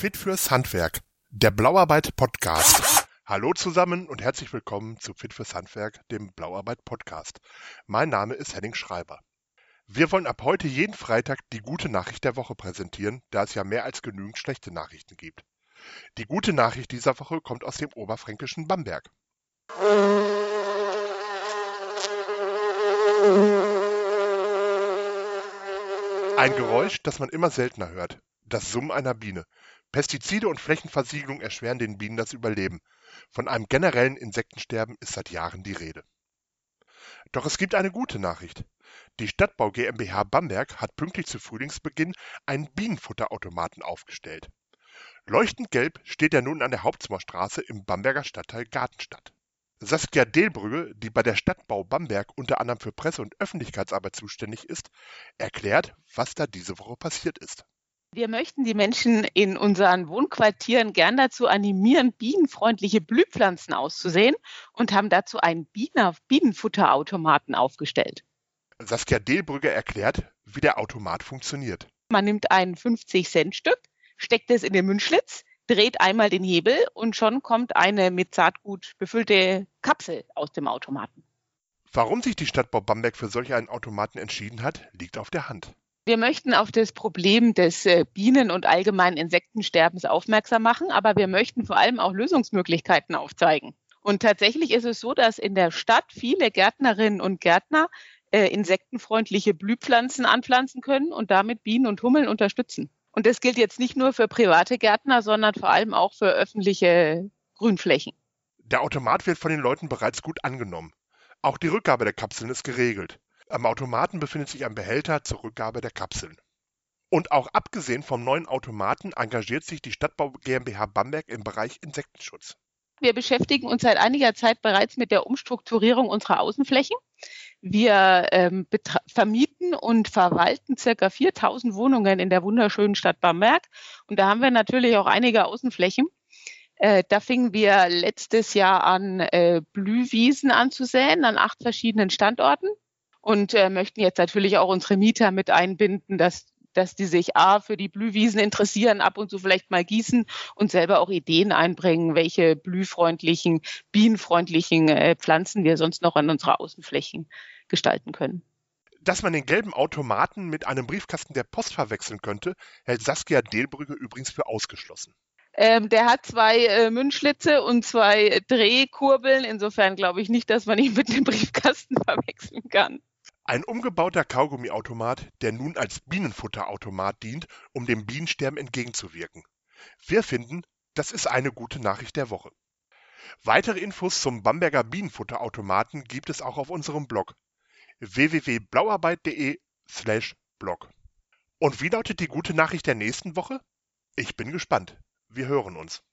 Fit fürs Handwerk, der Blauarbeit Podcast. Hallo zusammen und herzlich willkommen zu Fit fürs Handwerk, dem Blauarbeit Podcast. Mein Name ist Henning Schreiber. Wir wollen ab heute jeden Freitag die gute Nachricht der Woche präsentieren, da es ja mehr als genügend schlechte Nachrichten gibt. Die gute Nachricht dieser Woche kommt aus dem oberfränkischen Bamberg. Ein Geräusch, das man immer seltener hört. Das Summen einer Biene. Pestizide und Flächenversiegelung erschweren den Bienen das Überleben. Von einem generellen Insektensterben ist seit Jahren die Rede. Doch es gibt eine gute Nachricht. Die Stadtbau GmbH Bamberg hat pünktlich zu Frühlingsbeginn einen Bienenfutterautomaten aufgestellt. Leuchtend gelb steht er nun an der Hauptzimmerstraße im Bamberger Stadtteil Gartenstadt. Saskia Delbrügge, die bei der Stadtbau Bamberg unter anderem für Presse- und Öffentlichkeitsarbeit zuständig ist, erklärt, was da diese Woche passiert ist. Wir möchten die Menschen in unseren Wohnquartieren gern dazu animieren, bienenfreundliche Blühpflanzen auszusehen und haben dazu einen Bienenfutterautomaten aufgestellt. Saskia Delbrügge erklärt, wie der Automat funktioniert. Man nimmt ein 50-Cent-Stück, steckt es in den Mundschlitz, dreht einmal den Hebel und schon kommt eine mit Saatgut befüllte Kapsel aus dem Automaten. Warum sich die Stadtbau Bamberg für solch einen Automaten entschieden hat, liegt auf der Hand. Wir möchten auf das Problem des äh, Bienen- und allgemeinen Insektensterbens aufmerksam machen, aber wir möchten vor allem auch Lösungsmöglichkeiten aufzeigen. Und tatsächlich ist es so, dass in der Stadt viele Gärtnerinnen und Gärtner äh, insektenfreundliche Blühpflanzen anpflanzen können und damit Bienen und Hummeln unterstützen. Und das gilt jetzt nicht nur für private Gärtner, sondern vor allem auch für öffentliche Grünflächen. Der Automat wird von den Leuten bereits gut angenommen. Auch die Rückgabe der Kapseln ist geregelt. Am Automaten befindet sich ein Behälter zur Rückgabe der Kapseln. Und auch abgesehen vom neuen Automaten engagiert sich die Stadtbau GmbH Bamberg im Bereich Insektenschutz. Wir beschäftigen uns seit einiger Zeit bereits mit der Umstrukturierung unserer Außenflächen. Wir ähm, vermieten und verwalten circa 4000 Wohnungen in der wunderschönen Stadt Bamberg. Und da haben wir natürlich auch einige Außenflächen. Äh, da fingen wir letztes Jahr an, äh, Blühwiesen anzusäen an acht verschiedenen Standorten und äh, möchten jetzt natürlich auch unsere Mieter mit einbinden, dass dass die sich A für die Blühwiesen interessieren, ab und zu vielleicht mal gießen und selber auch Ideen einbringen, welche blühfreundlichen, bienenfreundlichen äh, Pflanzen wir sonst noch an unserer Außenflächen gestalten können. Dass man den gelben Automaten mit einem Briefkasten der Post verwechseln könnte, hält Saskia Delbrügge übrigens für ausgeschlossen. Ähm, der hat zwei äh, Münzschlitze und zwei Drehkurbeln. Insofern glaube ich nicht, dass man ihn mit dem Briefkasten verwechseln kann. Ein umgebauter Kaugummiautomat, der nun als Bienenfutterautomat dient, um dem Bienensterben entgegenzuwirken. Wir finden, das ist eine gute Nachricht der Woche. Weitere Infos zum Bamberger Bienenfutterautomaten gibt es auch auf unserem Blog www.blauarbeit.de/blog. Und wie lautet die gute Nachricht der nächsten Woche? Ich bin gespannt. Wir hören uns.